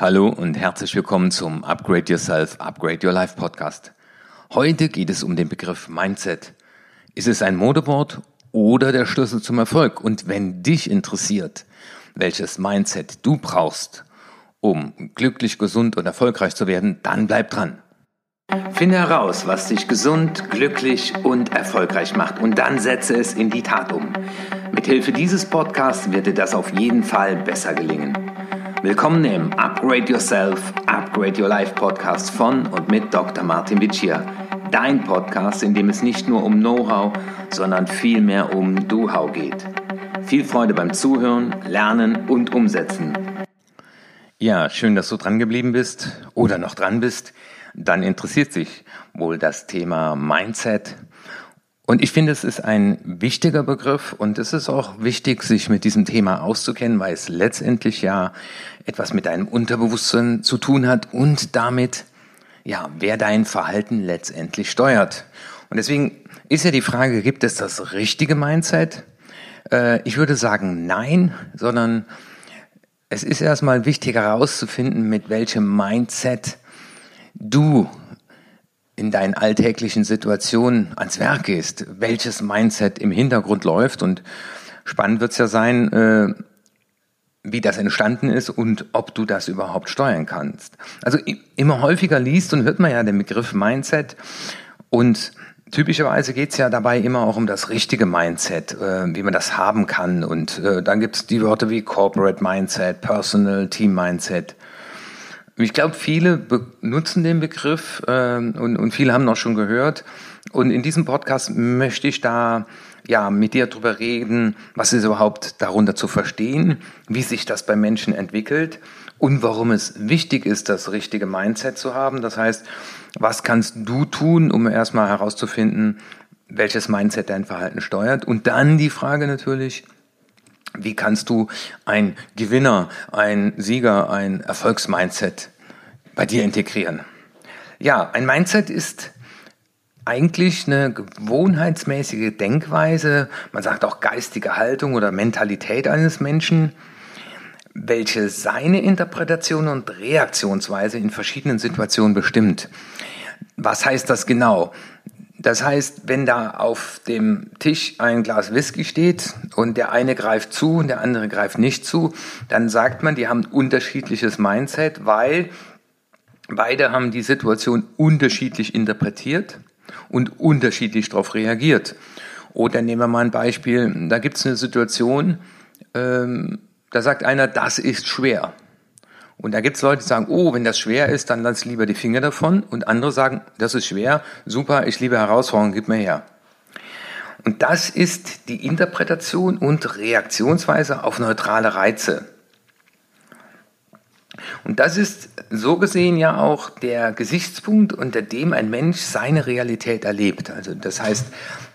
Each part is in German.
Hallo und herzlich willkommen zum Upgrade Yourself, Upgrade Your Life Podcast. Heute geht es um den Begriff Mindset. Ist es ein Modewort oder der Schlüssel zum Erfolg? Und wenn dich interessiert, welches Mindset du brauchst, um glücklich, gesund und erfolgreich zu werden, dann bleib dran. Finde heraus, was dich gesund, glücklich und erfolgreich macht und dann setze es in die Tat um. Mithilfe dieses Podcasts wird dir das auf jeden Fall besser gelingen. Willkommen im Upgrade Yourself, Upgrade Your Life Podcast von und mit Dr. Martin Vicia. Dein Podcast, in dem es nicht nur um Know-how, sondern vielmehr um Do-How geht. Viel Freude beim Zuhören, Lernen und Umsetzen. Ja, schön, dass du dran geblieben bist oder noch dran bist. Dann interessiert sich wohl das Thema Mindset, und ich finde, es ist ein wichtiger Begriff und es ist auch wichtig, sich mit diesem Thema auszukennen, weil es letztendlich ja etwas mit deinem Unterbewusstsein zu tun hat und damit, ja, wer dein Verhalten letztendlich steuert. Und deswegen ist ja die Frage, gibt es das richtige Mindset? Äh, ich würde sagen nein, sondern es ist erstmal wichtig herauszufinden, mit welchem Mindset du in deinen alltäglichen Situationen ans Werk gehst, welches Mindset im Hintergrund läuft. Und spannend wird es ja sein, äh, wie das entstanden ist und ob du das überhaupt steuern kannst. Also immer häufiger liest und hört man ja den Begriff Mindset und typischerweise geht es ja dabei immer auch um das richtige Mindset, äh, wie man das haben kann. Und äh, dann gibt es die Wörter wie Corporate Mindset, Personal, Team Mindset. Ich glaube, viele benutzen den Begriff äh, und, und viele haben noch schon gehört. Und in diesem Podcast möchte ich da ja mit dir drüber reden, was ist überhaupt darunter zu verstehen, wie sich das bei Menschen entwickelt und warum es wichtig ist, das richtige Mindset zu haben. Das heißt, was kannst du tun, um erstmal herauszufinden, welches Mindset dein Verhalten steuert? Und dann die Frage natürlich, wie kannst du ein Gewinner, ein Sieger, ein Erfolgsmindset bei dir integrieren? Ja, ein Mindset ist eigentlich eine gewohnheitsmäßige Denkweise, man sagt auch geistige Haltung oder Mentalität eines Menschen, welche seine Interpretation und Reaktionsweise in verschiedenen Situationen bestimmt. Was heißt das genau? Das heißt, wenn da auf dem Tisch ein Glas Whisky steht und der eine greift zu und der andere greift nicht zu, dann sagt man, die haben unterschiedliches Mindset, weil beide haben die Situation unterschiedlich interpretiert und unterschiedlich darauf reagiert. Oder nehmen wir mal ein Beispiel, da gibt es eine Situation, ähm, da sagt einer, das ist schwer. Und da gibt es Leute, die sagen, oh, wenn das schwer ist, dann lass lieber die Finger davon. Und andere sagen, das ist schwer, super, ich liebe Herausforderungen, gib mir her. Und das ist die Interpretation und Reaktionsweise auf neutrale Reize. Und das ist so gesehen ja auch der Gesichtspunkt, unter dem ein Mensch seine Realität erlebt. Also das heißt,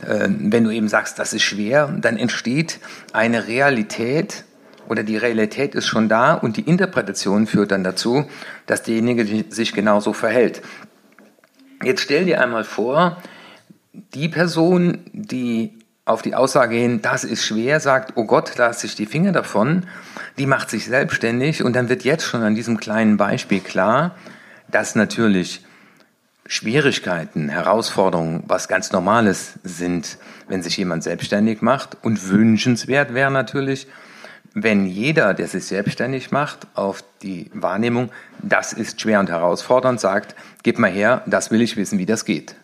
äh, wenn du eben sagst, das ist schwer, dann entsteht eine Realität, oder die Realität ist schon da und die Interpretation führt dann dazu, dass derjenige sich genauso verhält. Jetzt stell dir einmal vor, die Person, die auf die Aussage hin, das ist schwer, sagt, oh Gott, lasse ich die Finger davon, die macht sich selbstständig und dann wird jetzt schon an diesem kleinen Beispiel klar, dass natürlich Schwierigkeiten, Herausforderungen was ganz Normales sind, wenn sich jemand selbstständig macht und wünschenswert wäre natürlich, wenn jeder, der sich selbstständig macht, auf die Wahrnehmung, das ist schwer und herausfordernd, sagt, gib mal her, das will ich wissen, wie das geht.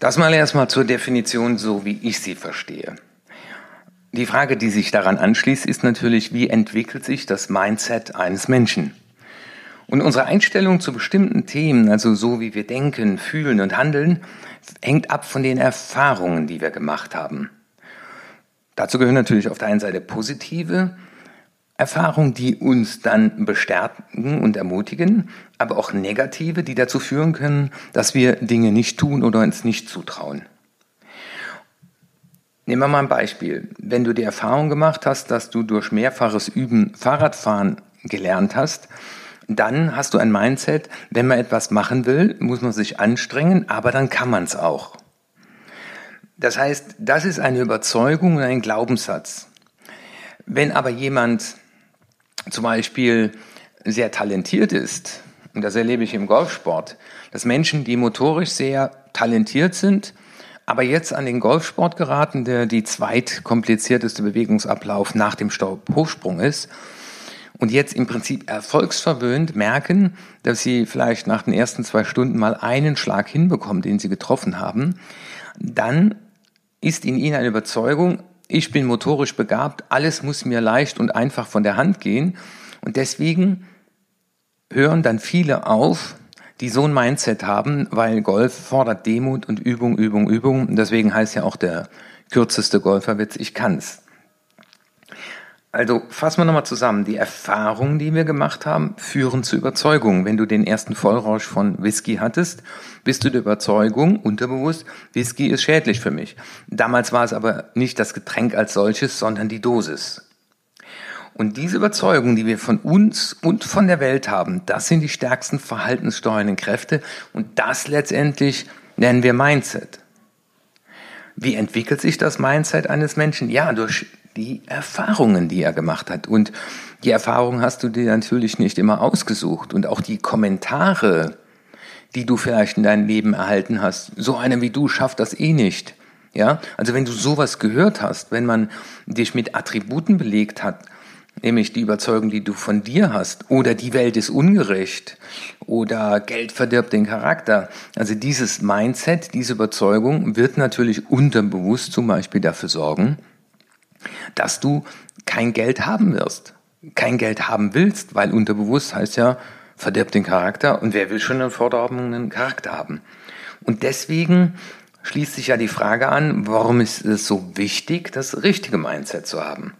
Das mal erstmal zur Definition, so wie ich sie verstehe. Die Frage, die sich daran anschließt, ist natürlich, wie entwickelt sich das Mindset eines Menschen? Und unsere Einstellung zu bestimmten Themen, also so wie wir denken, fühlen und handeln, hängt ab von den Erfahrungen, die wir gemacht haben. Dazu gehören natürlich auf der einen Seite positive Erfahrungen, die uns dann bestärken und ermutigen, aber auch negative, die dazu führen können, dass wir Dinge nicht tun oder uns nicht zutrauen. Nehmen wir mal ein Beispiel. Wenn du die Erfahrung gemacht hast, dass du durch mehrfaches Üben Fahrradfahren gelernt hast, dann hast du ein Mindset, wenn man etwas machen will, muss man sich anstrengen, aber dann kann man es auch. Das heißt, das ist eine Überzeugung und ein Glaubenssatz. Wenn aber jemand zum Beispiel sehr talentiert ist, und das erlebe ich im Golfsport, dass Menschen, die motorisch sehr talentiert sind, aber jetzt an den Golfsport geraten, der die zweitkomplizierteste Bewegungsablauf nach dem Hochsprung ist, und jetzt im Prinzip erfolgsverwöhnt merken, dass sie vielleicht nach den ersten zwei Stunden mal einen Schlag hinbekommen, den sie getroffen haben, dann ist in ihnen eine Überzeugung, ich bin motorisch begabt, alles muss mir leicht und einfach von der Hand gehen. Und deswegen hören dann viele auf, die so ein Mindset haben, weil Golf fordert Demut und Übung, Übung, Übung. Und deswegen heißt ja auch der kürzeste Golferwitz, ich kann's. Also fassen wir nochmal zusammen. Die Erfahrungen, die wir gemacht haben, führen zu Überzeugung. Wenn du den ersten Vollrausch von Whisky hattest, bist du der Überzeugung, unterbewusst, Whisky ist schädlich für mich. Damals war es aber nicht das Getränk als solches, sondern die Dosis. Und diese Überzeugung, die wir von uns und von der Welt haben, das sind die stärksten verhaltenssteuernden Kräfte und das letztendlich nennen wir Mindset. Wie entwickelt sich das Mindset eines Menschen? Ja, durch die Erfahrungen, die er gemacht hat. Und die Erfahrungen hast du dir natürlich nicht immer ausgesucht. Und auch die Kommentare, die du vielleicht in deinem Leben erhalten hast. So einer wie du schafft das eh nicht. Ja, also wenn du sowas gehört hast, wenn man dich mit Attributen belegt hat, nämlich die Überzeugung, die du von dir hast, oder die Welt ist ungerecht, oder Geld verdirbt den Charakter. Also dieses Mindset, diese Überzeugung wird natürlich unterbewusst zum Beispiel dafür sorgen, dass du kein Geld haben wirst, kein Geld haben willst, weil unterbewusst heißt ja, verdirbt den Charakter und wer will schon einen fordernden Charakter haben? Und deswegen schließt sich ja die Frage an, warum ist es so wichtig, das richtige Mindset zu haben?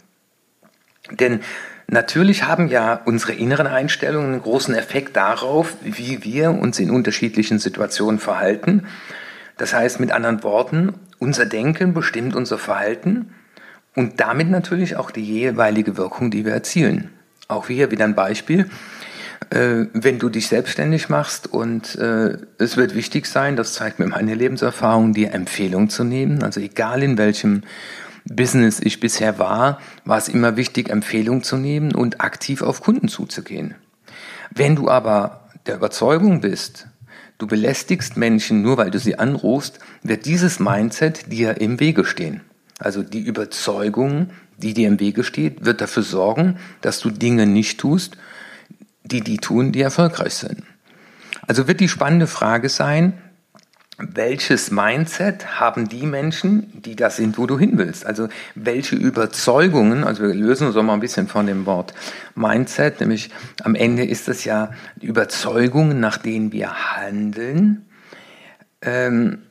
Denn natürlich haben ja unsere inneren Einstellungen einen großen Effekt darauf, wie wir uns in unterschiedlichen Situationen verhalten. Das heißt mit anderen Worten, unser Denken bestimmt unser Verhalten und damit natürlich auch die jeweilige Wirkung, die wir erzielen. Auch hier wieder ein Beispiel. Äh, wenn du dich selbstständig machst und äh, es wird wichtig sein, das zeigt mir meine Lebenserfahrung, dir Empfehlung zu nehmen. Also egal in welchem Business ich bisher war, war es immer wichtig, Empfehlung zu nehmen und aktiv auf Kunden zuzugehen. Wenn du aber der Überzeugung bist, du belästigst Menschen nur, weil du sie anrufst, wird dieses Mindset dir im Wege stehen. Also die Überzeugung, die dir im Wege steht, wird dafür sorgen, dass du Dinge nicht tust, die die tun, die erfolgreich sind. Also wird die spannende Frage sein, welches Mindset haben die Menschen, die das sind, wo du hin willst? Also welche Überzeugungen, also wir lösen uns auch mal ein bisschen von dem Wort Mindset, nämlich am Ende ist es ja Überzeugungen, nach denen wir handeln. Ähm,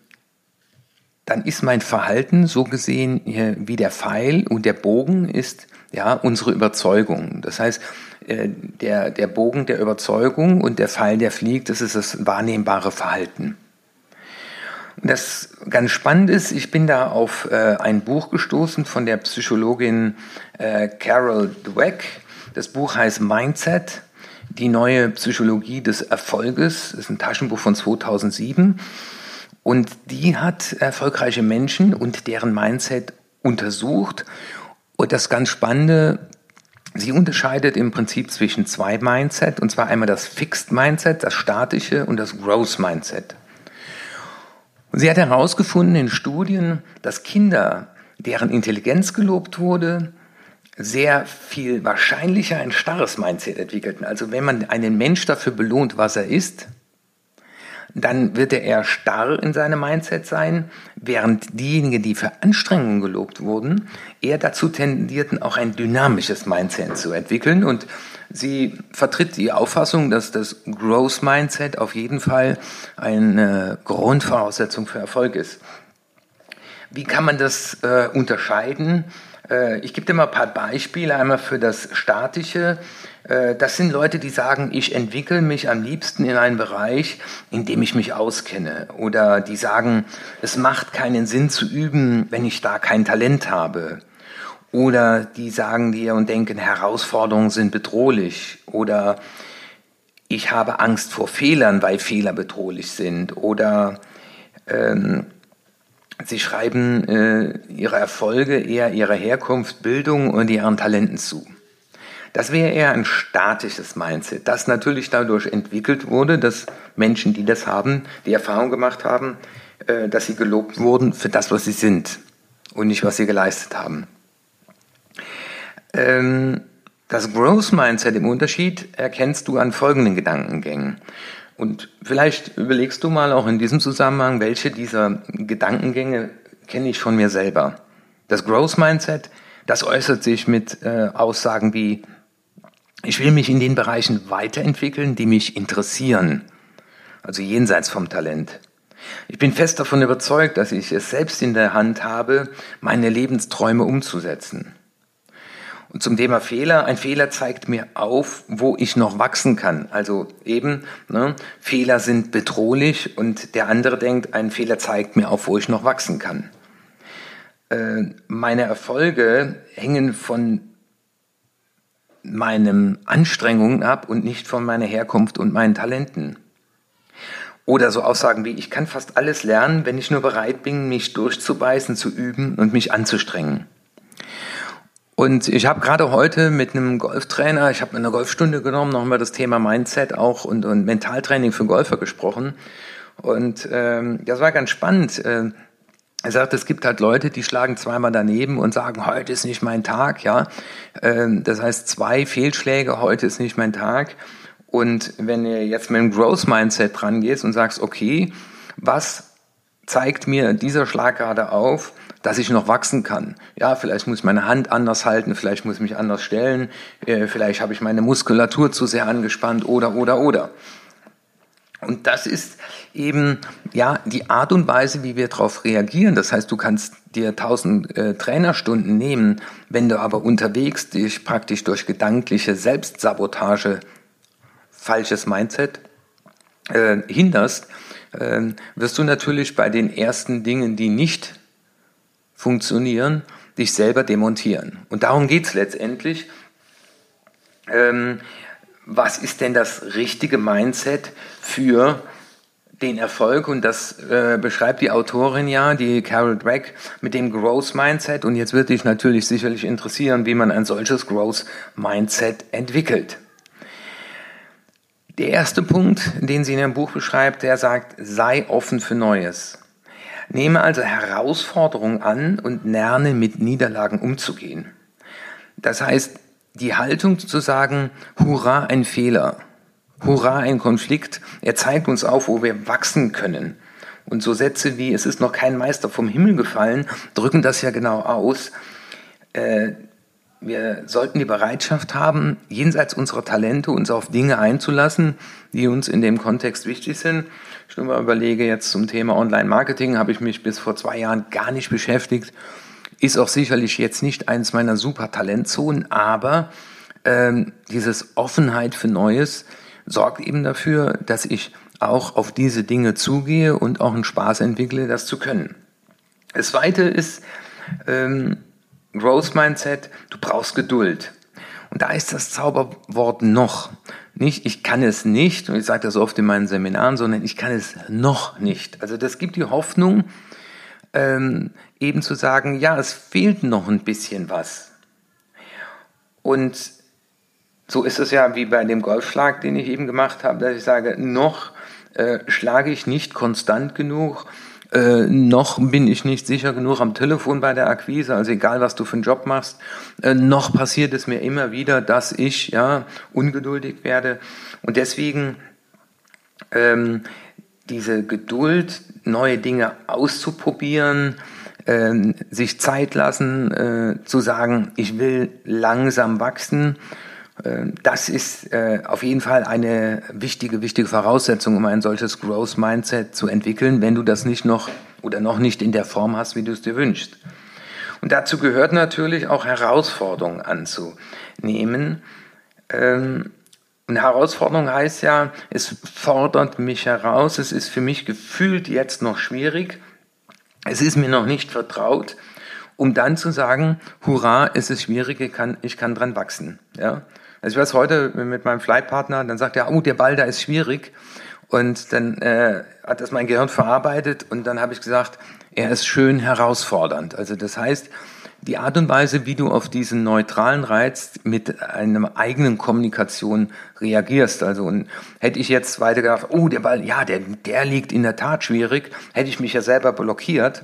dann ist mein Verhalten so gesehen wie der Pfeil und der Bogen ist ja unsere Überzeugung. Das heißt, äh, der, der Bogen der Überzeugung und der Pfeil, der fliegt, das ist das wahrnehmbare Verhalten. Das ganz spannend ist, ich bin da auf äh, ein Buch gestoßen von der Psychologin äh, Carol Dweck. Das Buch heißt Mindset, die neue Psychologie des Erfolges. Das ist ein Taschenbuch von 2007. Und die hat erfolgreiche Menschen und deren Mindset untersucht. Und das ganz Spannende, sie unterscheidet im Prinzip zwischen zwei Mindset, und zwar einmal das Fixed Mindset, das statische, und das Growth Mindset. Und sie hat herausgefunden in Studien, dass Kinder, deren Intelligenz gelobt wurde, sehr viel wahrscheinlicher ein starres Mindset entwickelten. Also wenn man einen Mensch dafür belohnt, was er ist, dann wird er eher starr in seinem Mindset sein, während diejenigen, die für Anstrengungen gelobt wurden, eher dazu tendierten, auch ein dynamisches Mindset zu entwickeln. Und sie vertritt die Auffassung, dass das Growth Mindset auf jeden Fall eine Grundvoraussetzung für Erfolg ist. Wie kann man das äh, unterscheiden? Äh, ich gebe dir mal ein paar Beispiele, einmal für das Statische. Äh, das sind Leute, die sagen, ich entwickle mich am liebsten in einen Bereich, in dem ich mich auskenne. Oder die sagen, es macht keinen Sinn zu üben, wenn ich da kein Talent habe. Oder die sagen dir und denken, Herausforderungen sind bedrohlich. Oder ich habe Angst vor Fehlern, weil Fehler bedrohlich sind. Oder ähm, sie schreiben äh, ihre Erfolge eher ihrer Herkunft, Bildung und ihren Talenten zu. Das wäre eher ein statisches Mindset, das natürlich dadurch entwickelt wurde, dass Menschen, die das haben, die Erfahrung gemacht haben, äh, dass sie gelobt wurden für das, was sie sind und nicht, was sie geleistet haben. Ähm, das Growth Mindset im Unterschied erkennst du an folgenden Gedankengängen. Und vielleicht überlegst du mal auch in diesem Zusammenhang, welche dieser Gedankengänge kenne ich von mir selber. Das Growth Mindset, das äußert sich mit äh, Aussagen wie, ich will mich in den Bereichen weiterentwickeln, die mich interessieren, also jenseits vom Talent. Ich bin fest davon überzeugt, dass ich es selbst in der Hand habe, meine Lebensträume umzusetzen. Und zum Thema Fehler, ein Fehler zeigt mir auf, wo ich noch wachsen kann. Also eben, ne, Fehler sind bedrohlich und der andere denkt, ein Fehler zeigt mir auf, wo ich noch wachsen kann. Äh, meine Erfolge hängen von meinen Anstrengungen ab und nicht von meiner Herkunft und meinen Talenten. Oder so Aussagen wie, ich kann fast alles lernen, wenn ich nur bereit bin, mich durchzubeißen, zu üben und mich anzustrengen. Und ich habe gerade heute mit einem Golftrainer, ich habe eine Golfstunde genommen, noch mal das Thema Mindset auch und, und Mentaltraining für Golfer gesprochen. Und ähm, das war ganz spannend. Äh, er sagt, es gibt halt Leute, die schlagen zweimal daneben und sagen, heute ist nicht mein Tag, ja. Ähm, das heißt, zwei Fehlschläge, heute ist nicht mein Tag. Und wenn ihr jetzt mit einem Growth Mindset dran gehst und sagst, okay, was zeigt mir dieser Schlag gerade auf, dass ich noch wachsen kann. Ja, vielleicht muss ich meine Hand anders halten, vielleicht muss ich mich anders stellen, äh, vielleicht habe ich meine Muskulatur zu sehr angespannt oder, oder, oder. Und das ist eben ja die Art und Weise, wie wir darauf reagieren. Das heißt, du kannst dir tausend äh, Trainerstunden nehmen, wenn du aber unterwegs dich praktisch durch gedankliche Selbstsabotage, falsches Mindset, äh, hinderst, äh, wirst du natürlich bei den ersten Dingen, die nicht funktionieren, dich selber demontieren. Und darum geht es letztendlich. Ähm, was ist denn das richtige Mindset für den Erfolg? Und das äh, beschreibt die Autorin ja, die Carol Dweck, mit dem Growth Mindset. Und jetzt wird dich natürlich sicherlich interessieren, wie man ein solches Growth Mindset entwickelt. Der erste Punkt, den sie in ihrem Buch beschreibt, der sagt, sei offen für Neues. Nehme also Herausforderungen an und lerne mit Niederlagen umzugehen. Das heißt, die Haltung zu sagen, hurra, ein Fehler, hurra, ein Konflikt, er zeigt uns auf, wo wir wachsen können. Und so Sätze wie, es ist noch kein Meister vom Himmel gefallen, drücken das ja genau aus. Äh, wir sollten die Bereitschaft haben, jenseits unserer Talente uns auf Dinge einzulassen, die uns in dem Kontext wichtig sind. Ich nur mal überlege, jetzt zum Thema Online-Marketing habe ich mich bis vor zwei Jahren gar nicht beschäftigt. Ist auch sicherlich jetzt nicht eines meiner super Talentzonen, aber ähm, dieses Offenheit für Neues sorgt eben dafür, dass ich auch auf diese Dinge zugehe und auch einen Spaß entwickle, das zu können. Das Zweite ist, ähm, Growth Mindset, du brauchst Geduld. Und da ist das Zauberwort noch. Nicht, ich kann es nicht, und ich sage das oft in meinen Seminaren, sondern ich kann es noch nicht. Also das gibt die Hoffnung, ähm, eben zu sagen, ja, es fehlt noch ein bisschen was. Und so ist es ja wie bei dem Golfschlag, den ich eben gemacht habe, dass ich sage, noch äh, schlage ich nicht konstant genug, äh, noch bin ich nicht sicher genug am Telefon bei der Akquise, also egal was du für einen Job machst, äh, noch passiert es mir immer wieder, dass ich ja ungeduldig werde. Und deswegen ähm, diese Geduld, neue Dinge auszuprobieren, äh, sich Zeit lassen, äh, zu sagen, ich will langsam wachsen das ist äh, auf jeden Fall eine wichtige, wichtige Voraussetzung, um ein solches Growth Mindset zu entwickeln, wenn du das nicht noch oder noch nicht in der Form hast, wie du es dir wünschst. Und dazu gehört natürlich auch Herausforderungen anzunehmen. Ähm, und Herausforderung heißt ja, es fordert mich heraus, es ist für mich gefühlt jetzt noch schwierig, es ist mir noch nicht vertraut, um dann zu sagen, hurra, es ist schwierig, ich kann, ich kann dran wachsen. Ja? Also ich weiß heute mit meinem Flightpartner, dann sagt er, oh, der Ball da ist schwierig. Und dann äh, hat das mein Gehirn verarbeitet und dann habe ich gesagt, er ist schön herausfordernd. Also das heißt, die Art und Weise, wie du auf diesen neutralen Reiz mit einer eigenen Kommunikation reagierst. Also und hätte ich jetzt weiter gedacht, oh, der Ball, ja, der, der liegt in der Tat schwierig, hätte ich mich ja selber blockiert.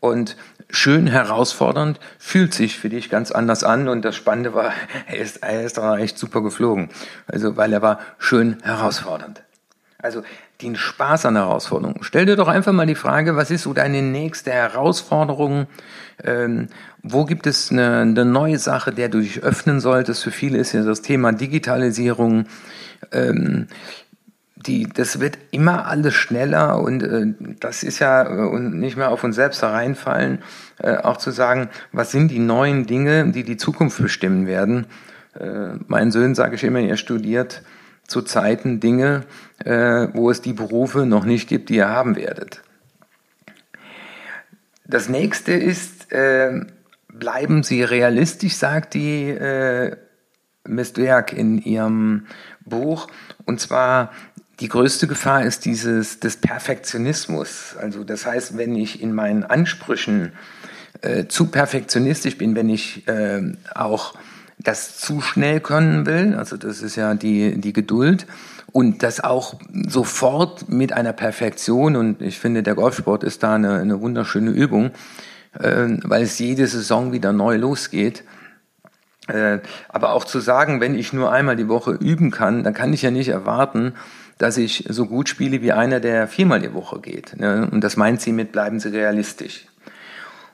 Und schön herausfordernd fühlt sich für dich ganz anders an. Und das Spannende war, er ist, er ist da echt super geflogen. Also, weil er war schön herausfordernd. Also den Spaß an Herausforderungen. Stell dir doch einfach mal die Frage, was ist so deine nächste Herausforderung? Ähm, wo gibt es eine, eine, neue Sache, der du dich öffnen solltest? Für viele ist ja das Thema Digitalisierung. Ähm, die, das wird immer alles schneller und äh, das ist ja äh, und nicht mehr auf uns selbst hereinfallen, äh, auch zu sagen, was sind die neuen Dinge, die die Zukunft bestimmen werden. Äh, meinen Söhnen sage ich immer, ihr studiert zu Zeiten Dinge, äh, wo es die Berufe noch nicht gibt, die ihr haben werdet. Das nächste ist, äh, bleiben Sie realistisch, sagt die äh, Miss Dwerg in ihrem Buch. Und zwar die größte Gefahr ist dieses des Perfektionismus. Also das heißt, wenn ich in meinen Ansprüchen äh, zu perfektionistisch bin, wenn ich äh, auch das zu schnell können will, also das ist ja die, die Geduld und das auch sofort mit einer Perfektion und ich finde, der Golfsport ist da eine, eine wunderschöne Übung, äh, weil es jede Saison wieder neu losgeht. Äh, aber auch zu sagen, wenn ich nur einmal die Woche üben kann, dann kann ich ja nicht erwarten, dass ich so gut spiele wie einer, der viermal die Woche geht. Ne? Und das meint sie mit, bleiben Sie realistisch.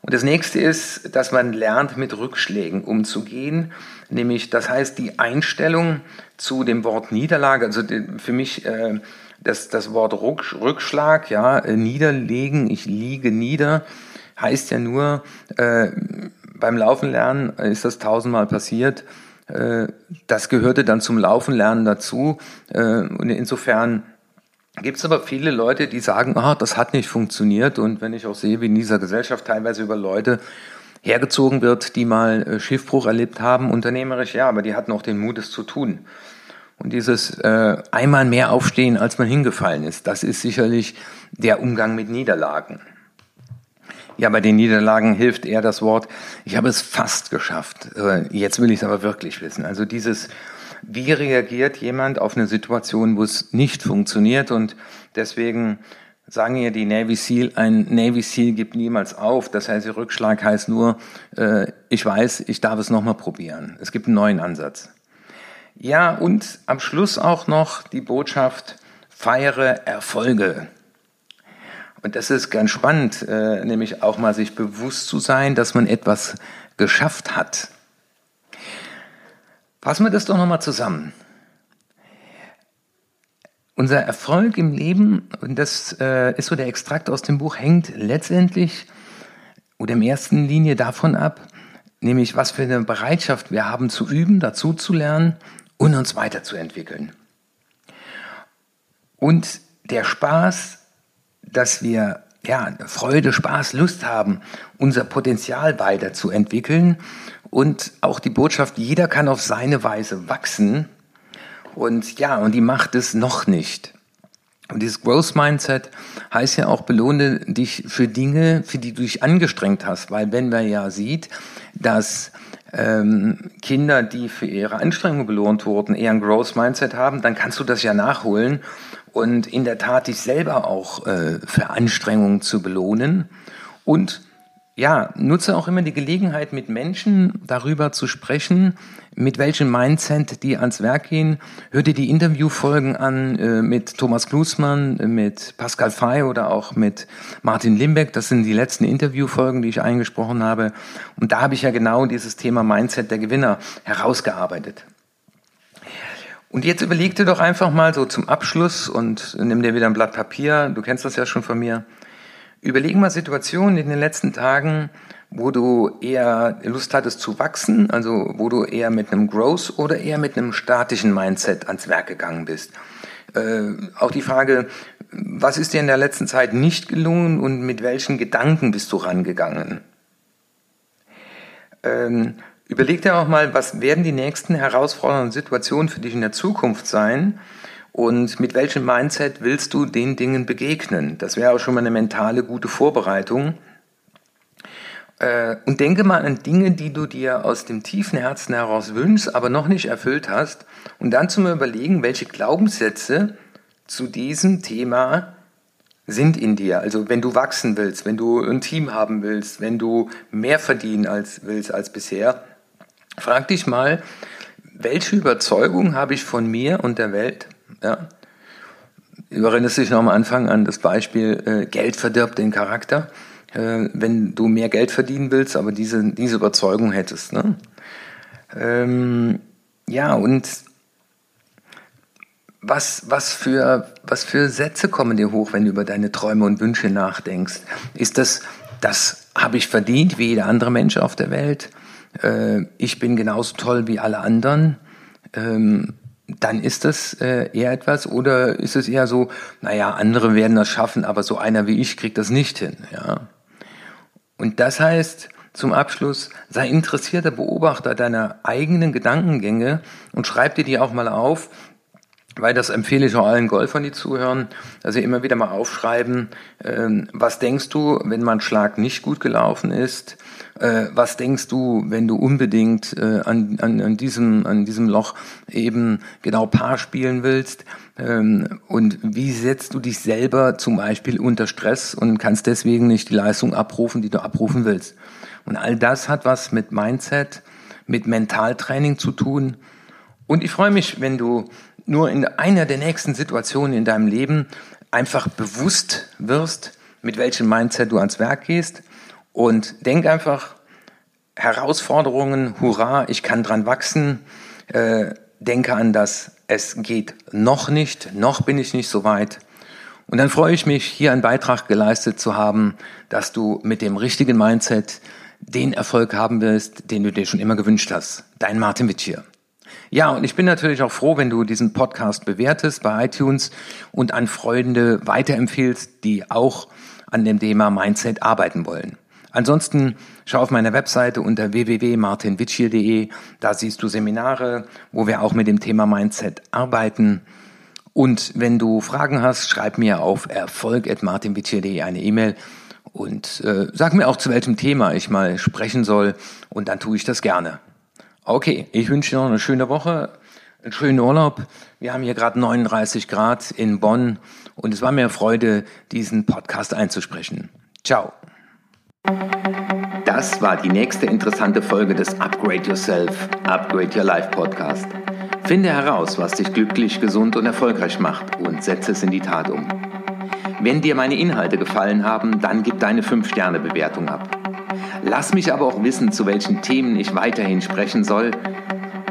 Und das nächste ist, dass man lernt, mit Rückschlägen umzugehen. Nämlich, das heißt, die Einstellung zu dem Wort Niederlage, also für mich äh, das, das Wort Rückschlag, ja, äh, niederlegen, ich liege nieder, heißt ja nur, äh, beim Laufen lernen ist das tausendmal passiert. Äh, das gehörte dann zum Laufen lernen dazu. Äh, und insofern Gibt es aber viele Leute, die sagen, ah, das hat nicht funktioniert. Und wenn ich auch sehe, wie in dieser Gesellschaft teilweise über Leute hergezogen wird, die mal äh, Schiffbruch erlebt haben, unternehmerisch, ja, aber die hatten auch den Mut, es zu tun. Und dieses äh, einmal mehr aufstehen, als man hingefallen ist, das ist sicherlich der Umgang mit Niederlagen. Ja, bei den Niederlagen hilft eher das Wort, ich habe es fast geschafft. Äh, jetzt will ich es aber wirklich wissen. Also dieses wie reagiert jemand auf eine Situation, wo es nicht funktioniert und deswegen sagen ja die Navy SEAL, ein Navy SEAL gibt niemals auf. Das heißt, Rückschlag heißt nur, äh, ich weiß, ich darf es nochmal probieren. Es gibt einen neuen Ansatz. Ja, und am Schluss auch noch die Botschaft, feiere Erfolge. Und das ist ganz spannend, äh, nämlich auch mal sich bewusst zu sein, dass man etwas geschafft hat. Fassen wir das doch nochmal zusammen. Unser Erfolg im Leben, und das äh, ist so der Extrakt aus dem Buch, hängt letztendlich oder in erster Linie davon ab, nämlich was für eine Bereitschaft wir haben zu üben, dazu zu lernen und uns weiterzuentwickeln. Und der Spaß, dass wir ja, Freude, Spaß, Lust haben, unser Potenzial weiterzuentwickeln und auch die Botschaft, jeder kann auf seine Weise wachsen. Und ja, und die macht es noch nicht. Und dieses Growth Mindset heißt ja auch, belohne dich für Dinge, für die du dich angestrengt hast. Weil wenn man ja sieht, dass ähm, Kinder, die für ihre Anstrengungen belohnt wurden, eher ein Growth Mindset haben, dann kannst du das ja nachholen und in der Tat dich selber auch äh, für Anstrengungen zu belohnen und ja, nutze auch immer die Gelegenheit, mit Menschen darüber zu sprechen, mit welchem Mindset die ans Werk gehen. Hör dir die Interviewfolgen an äh, mit Thomas Klusmann, mit Pascal Fay oder auch mit Martin Limbeck. Das sind die letzten Interviewfolgen, die ich eingesprochen habe. Und da habe ich ja genau dieses Thema Mindset der Gewinner herausgearbeitet. Und jetzt überleg dir doch einfach mal so zum Abschluss und nimm dir wieder ein Blatt Papier. Du kennst das ja schon von mir Überleg mal Situationen in den letzten Tagen, wo du eher Lust hattest zu wachsen, also wo du eher mit einem Growth oder eher mit einem statischen Mindset ans Werk gegangen bist. Äh, auch die Frage, was ist dir in der letzten Zeit nicht gelungen und mit welchen Gedanken bist du rangegangen? Ähm, überleg dir auch mal, was werden die nächsten herausfordernden Situationen für dich in der Zukunft sein? Und mit welchem Mindset willst du den Dingen begegnen? Das wäre auch schon mal eine mentale gute Vorbereitung. Äh, und denke mal an Dinge, die du dir aus dem tiefen Herzen heraus wünschst, aber noch nicht erfüllt hast. Und dann zu mir überlegen, welche Glaubenssätze zu diesem Thema sind in dir. Also wenn du wachsen willst, wenn du ein Team haben willst, wenn du mehr verdienen als, willst als bisher, frag dich mal, welche Überzeugung habe ich von mir und der Welt? Ja? Du erinnerst dich noch am Anfang an das Beispiel, äh, Geld verdirbt den Charakter. Äh, wenn du mehr Geld verdienen willst, aber diese, diese Überzeugung hättest. Ne? Ähm, ja, und was, was, für, was für Sätze kommen dir hoch, wenn du über deine Träume und Wünsche nachdenkst? Ist das, das habe ich verdient wie jeder andere Mensch auf der Welt? Äh, ich bin genauso toll wie alle anderen? Ähm, dann ist das äh, eher etwas oder ist es eher so, naja, andere werden das schaffen, aber so einer wie ich kriegt das nicht hin, ja. Und das heißt, zum Abschluss, sei interessierter Beobachter deiner eigenen Gedankengänge und schreib dir die auch mal auf, weil das empfehle ich auch allen Golfern, die zuhören, also immer wieder mal aufschreiben, ähm, was denkst du, wenn mein Schlag nicht gut gelaufen ist, äh, was denkst du, wenn du unbedingt äh, an, an, an, diesem, an diesem Loch eben genau Paar spielen willst ähm, und wie setzt du dich selber zum Beispiel unter Stress und kannst deswegen nicht die Leistung abrufen, die du abrufen willst. Und all das hat was mit Mindset, mit Mentaltraining zu tun. Und ich freue mich, wenn du nur in einer der nächsten Situationen in deinem Leben einfach bewusst wirst, mit welchem Mindset du ans Werk gehst und denk einfach, Herausforderungen, hurra, ich kann dran wachsen, äh, denke an das, es geht noch nicht, noch bin ich nicht so weit. Und dann freue ich mich, hier einen Beitrag geleistet zu haben, dass du mit dem richtigen Mindset den Erfolg haben wirst, den du dir schon immer gewünscht hast. Dein Martin Witt hier. Ja, und ich bin natürlich auch froh, wenn du diesen Podcast bewertest bei iTunes und an Freunde weiterempfehlst, die auch an dem Thema Mindset arbeiten wollen. Ansonsten schau auf meiner Webseite unter www.martinwitschier.de. Da siehst du Seminare, wo wir auch mit dem Thema Mindset arbeiten. Und wenn du Fragen hast, schreib mir auf erfolg.martinwitschier.de eine E-Mail und äh, sag mir auch, zu welchem Thema ich mal sprechen soll und dann tue ich das gerne. Okay, ich wünsche dir noch eine schöne Woche, einen schönen Urlaub. Wir haben hier gerade 39 Grad in Bonn und es war mir Freude, diesen Podcast einzusprechen. Ciao. Das war die nächste interessante Folge des Upgrade Yourself, Upgrade Your Life Podcast. Finde heraus, was dich glücklich, gesund und erfolgreich macht und setze es in die Tat um. Wenn dir meine Inhalte gefallen haben, dann gib deine 5-Sterne-Bewertung ab. Lass mich aber auch wissen, zu welchen Themen ich weiterhin sprechen soll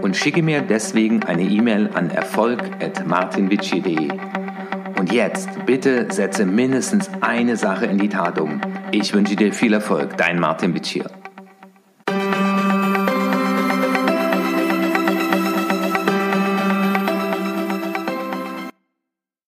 und schicke mir deswegen eine E-Mail an erfolg.martinvici.de. Und jetzt bitte setze mindestens eine Sache in die Tat um. Ich wünsche dir viel Erfolg, dein Martin Vici.